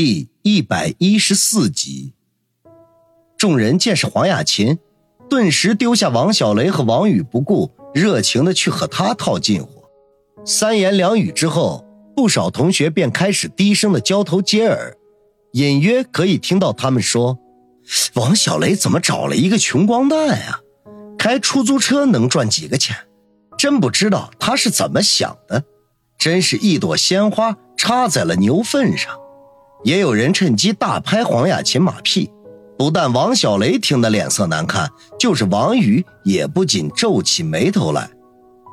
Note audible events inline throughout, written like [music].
第一百一十四集。众人见是黄雅琴，顿时丢下王小雷和王宇不顾，热情的去和他套近乎。三言两语之后，不少同学便开始低声的交头接耳，隐约可以听到他们说：“王小雷怎么找了一个穷光蛋呀？开出租车能赚几个钱？真不知道他是怎么想的，真是一朵鲜花插在了牛粪上。”也有人趁机大拍黄雅琴马屁，不但王小雷听得脸色难看，就是王宇也不禁皱起眉头来。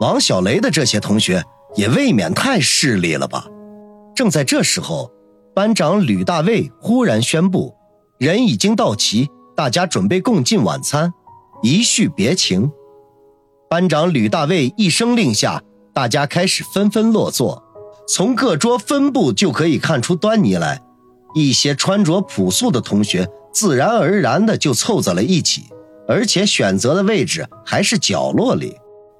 王小雷的这些同学也未免太势利了吧？正在这时候，班长吕大卫忽然宣布，人已经到齐，大家准备共进晚餐，一叙别情。班长吕大卫一声令下，大家开始纷纷落座，从各桌分布就可以看出端倪来。一些穿着朴素的同学自然而然的就凑在了一起，而且选择的位置还是角落里；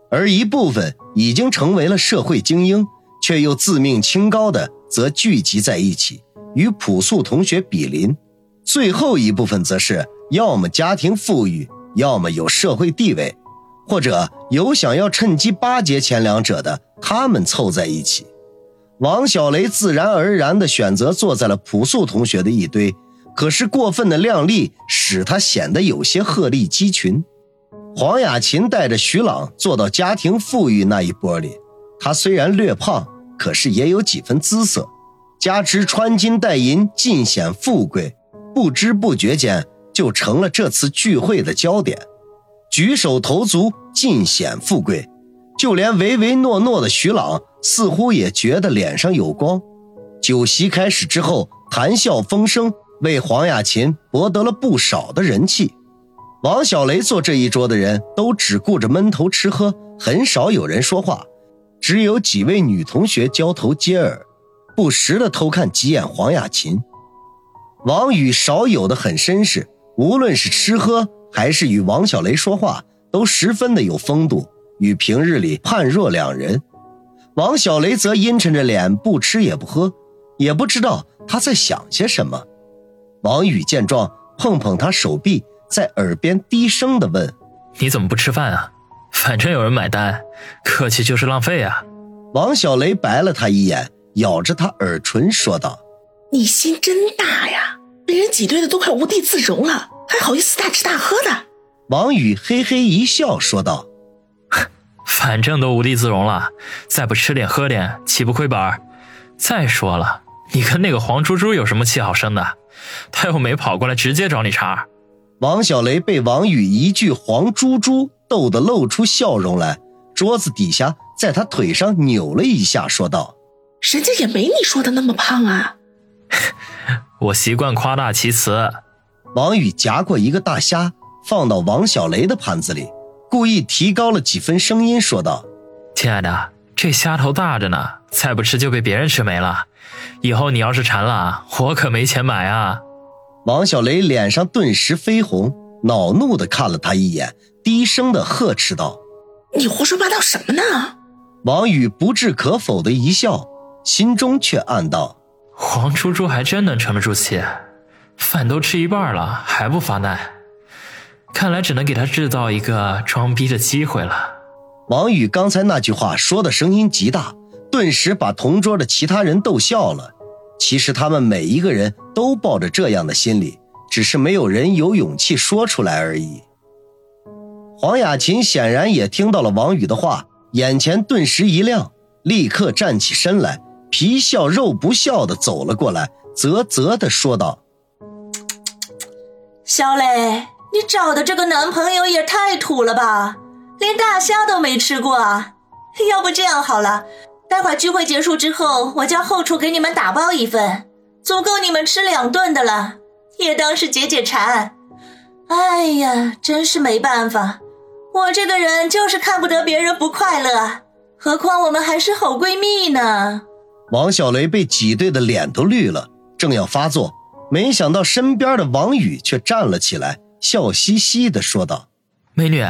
而一部分已经成为了社会精英，却又自命清高的，则聚集在一起，与朴素同学比邻。最后一部分则是要么家庭富裕，要么有社会地位，或者有想要趁机巴结前两者的，他们凑在一起。王小雷自然而然地选择坐在了朴素同学的一堆，可是过分的靓丽使他显得有些鹤立鸡群。黄雅琴带着徐朗坐到家庭富裕那一波里，她虽然略胖，可是也有几分姿色，加之穿金戴银，尽显富贵，不知不觉间就成了这次聚会的焦点。举手投足尽显富贵，就连唯唯诺诺的徐朗。似乎也觉得脸上有光。酒席开始之后，谈笑风生，为黄雅琴博得了不少的人气。王小雷坐这一桌的人都只顾着闷头吃喝，很少有人说话，只有几位女同学交头接耳，不时的偷看几眼黄雅琴。王宇少有的很绅士，无论是吃喝还是与王小雷说话，都十分的有风度，与平日里判若两人。王小雷则阴沉着脸，不吃也不喝，也不知道他在想些什么。王宇见状，碰碰他手臂，在耳边低声的问：“你怎么不吃饭啊？反正有人买单，客气就是浪费啊。”王小雷白了他一眼，咬着他耳唇说道：“你心真大呀，被人挤兑的都快无地自容了，还好意思大吃大喝的？”王宇嘿嘿一笑，说道。反正都无地自容了，再不吃点喝点，岂不亏本？再说了，你跟那个黄猪猪有什么气好生的？他又没跑过来直接找你茬。王小雷被王宇一句“黄猪猪”逗得露出笑容来，桌子底下在他腿上扭了一下，说道：“人家也没你说的那么胖啊。[laughs] ”我习惯夸大其词。王宇夹过一个大虾，放到王小雷的盘子里。故意提高了几分声音说道：“亲爱的，这虾头大着呢，再不吃就被别人吃没了。以后你要是馋了，我可没钱买啊。”王小雷脸上顿时绯红，恼怒的看了他一眼，低声的呵斥道：“你胡说八道什么呢？”王宇不置可否的一笑，心中却暗道：“黄猪猪还真能沉得住气，饭都吃一半了还不发难。”看来只能给他制造一个装逼的机会了。王宇刚才那句话说的声音极大，顿时把同桌的其他人逗笑了。其实他们每一个人都抱着这样的心理，只是没有人有勇气说出来而已。黄雅琴显然也听到了王宇的话，眼前顿时一亮，立刻站起身来，皮笑肉不笑的走了过来，啧啧的说道：“小磊。”你找的这个男朋友也太土了吧，连大虾都没吃过啊！[laughs] 要不这样好了，待会聚会结束之后，我叫后厨给你们打包一份，足够你们吃两顿的了，也当是解解馋。哎呀，真是没办法，我这个人就是看不得别人不快乐，何况我们还是好闺蜜呢。王小雷被挤兑的脸都绿了，正要发作，没想到身边的王宇却站了起来。笑嘻嘻的说道：“美女，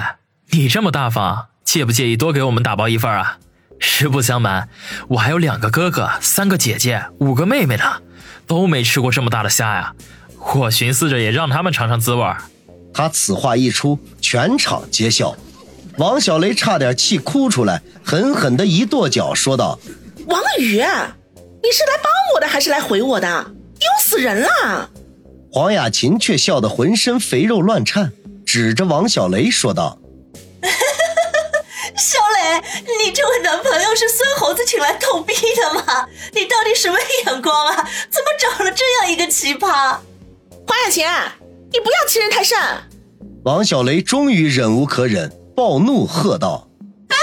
你这么大方，介不介意多给我们打包一份啊？实不相瞒，我还有两个哥哥、三个姐姐、五个妹妹呢，都没吃过这么大的虾呀！我寻思着也让他们尝尝滋味儿。他此话一出，全场皆笑。王小雷差点气哭出来，狠狠的一跺脚，说道：“王宇，你是来帮我的还是来毁我的？丢死人了！”黄雅琴却笑得浑身肥肉乱颤，指着王小雷说道：“ [laughs] 小雷，你这位男朋友是孙猴子请来逗逼的吗？你到底什么眼光啊？怎么找了这样一个奇葩？”黄雅琴，你不要欺人太甚！王小雷终于忍无可忍。暴怒喝道：“哎，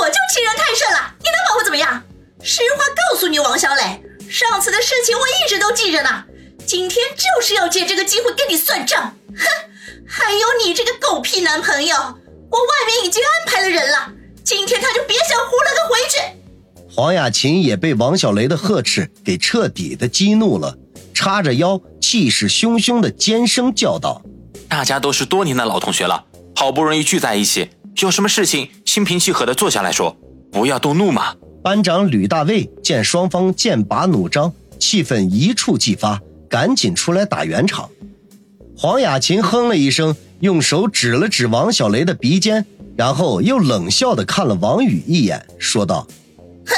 我就欺人太甚了！你能把我怎么样？实话告诉你，王小磊，上次的事情我一直都记着呢。今天就是要借这个机会跟你算账。哼，还有你这个狗屁男朋友，我外面已经安排了人了，今天他就别想胡了个回去。”黄雅琴也被王小雷的呵斥给彻底的激怒了，叉着腰，气势汹汹的尖声叫道：“大家都是多年的老同学了。”好不容易聚在一起，有什么事情心平气和的坐下来说，不要动怒嘛。班长吕大卫见双方剑拔弩张，气氛一触即发，赶紧出来打圆场。黄雅琴哼了一声，用手指了指王小雷的鼻尖，然后又冷笑的看了王宇一眼，说道：“哼，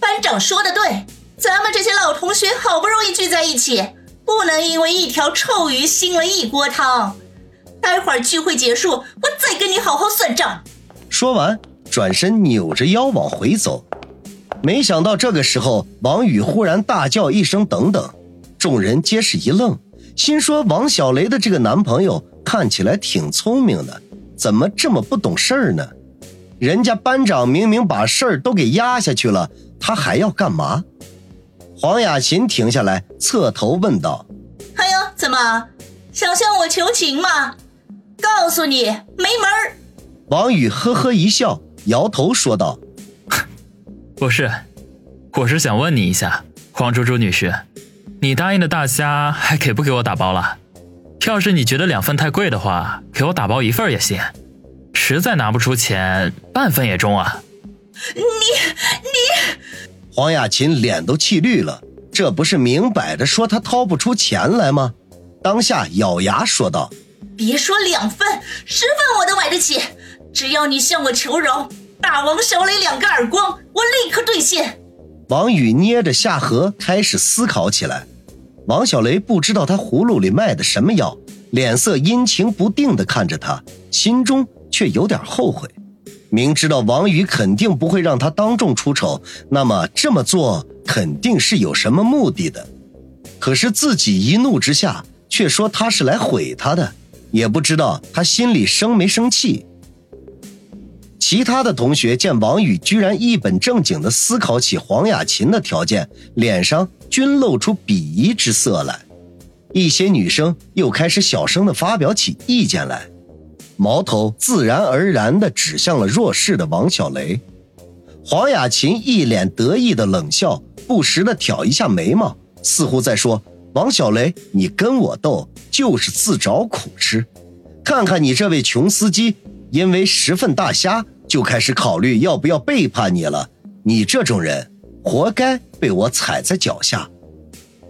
班长说的对，咱们这些老同学好不容易聚在一起，不能因为一条臭鱼腥了一锅汤。”待会儿聚会结束，我再跟你好好算账。说完，转身扭着腰往回走。没想到这个时候，王宇忽然大叫一声：“等等！”众人皆是一愣，心说：“王小雷的这个男朋友看起来挺聪明的，怎么这么不懂事儿呢？人家班长明明把事儿都给压下去了，他还要干嘛？”黄雅琴停下来，侧头问道：“哎呦，怎么想向我求情吗？”告诉你没门儿！王宇呵呵一笑，摇头说道：“ [laughs] 不是，我是想问你一下，黄珠珠女士，你答应的大虾还给不给我打包了？要是你觉得两份太贵的话，给我打包一份也行。实在拿不出钱，半份也中啊。”你你，黄雅琴脸都气绿了，这不是明摆着说她掏不出钱来吗？当下咬牙说道。别说两份，十份我都买得起。只要你向我求饶，大王小雷两个耳光，我立刻兑现。王宇捏着下颌开始思考起来。王小雷不知道他葫芦里卖的什么药，脸色阴晴不定地看着他，心中却有点后悔。明知道王宇肯定不会让他当众出丑，那么这么做肯定是有什么目的的。可是自己一怒之下，却说他是来毁他的。也不知道他心里生没生气。其他的同学见王宇居然一本正经地思考起黄雅琴的条件，脸上均露出鄙夷之色来。一些女生又开始小声地发表起意见来，矛头自然而然地指向了弱势的王小雷。黄雅琴一脸得意的冷笑，不时地挑一下眉毛，似乎在说。王小雷，你跟我斗就是自找苦吃。看看你这位穷司机，因为十份大虾就开始考虑要不要背叛你了。你这种人，活该被我踩在脚下。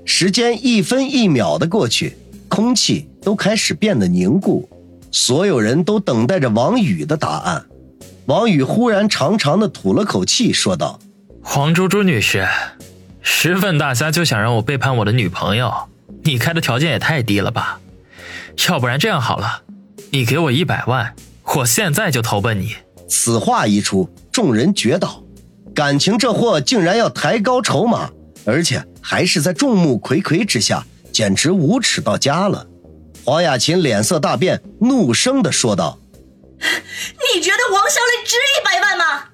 时间一分一秒的过去，空气都开始变得凝固，所有人都等待着王宇的答案。王宇忽然长长的吐了口气，说道：“黄珠珠女士。”十份大虾就想让我背叛我的女朋友，你开的条件也太低了吧？要不然这样好了，你给我一百万，我现在就投奔你。此话一出，众人绝倒，感情这货竟然要抬高筹码，而且还是在众目睽睽之下，简直无耻到家了。黄雅琴脸色大变，怒声的说道：“ [laughs] 你觉得王小磊值一百万吗？”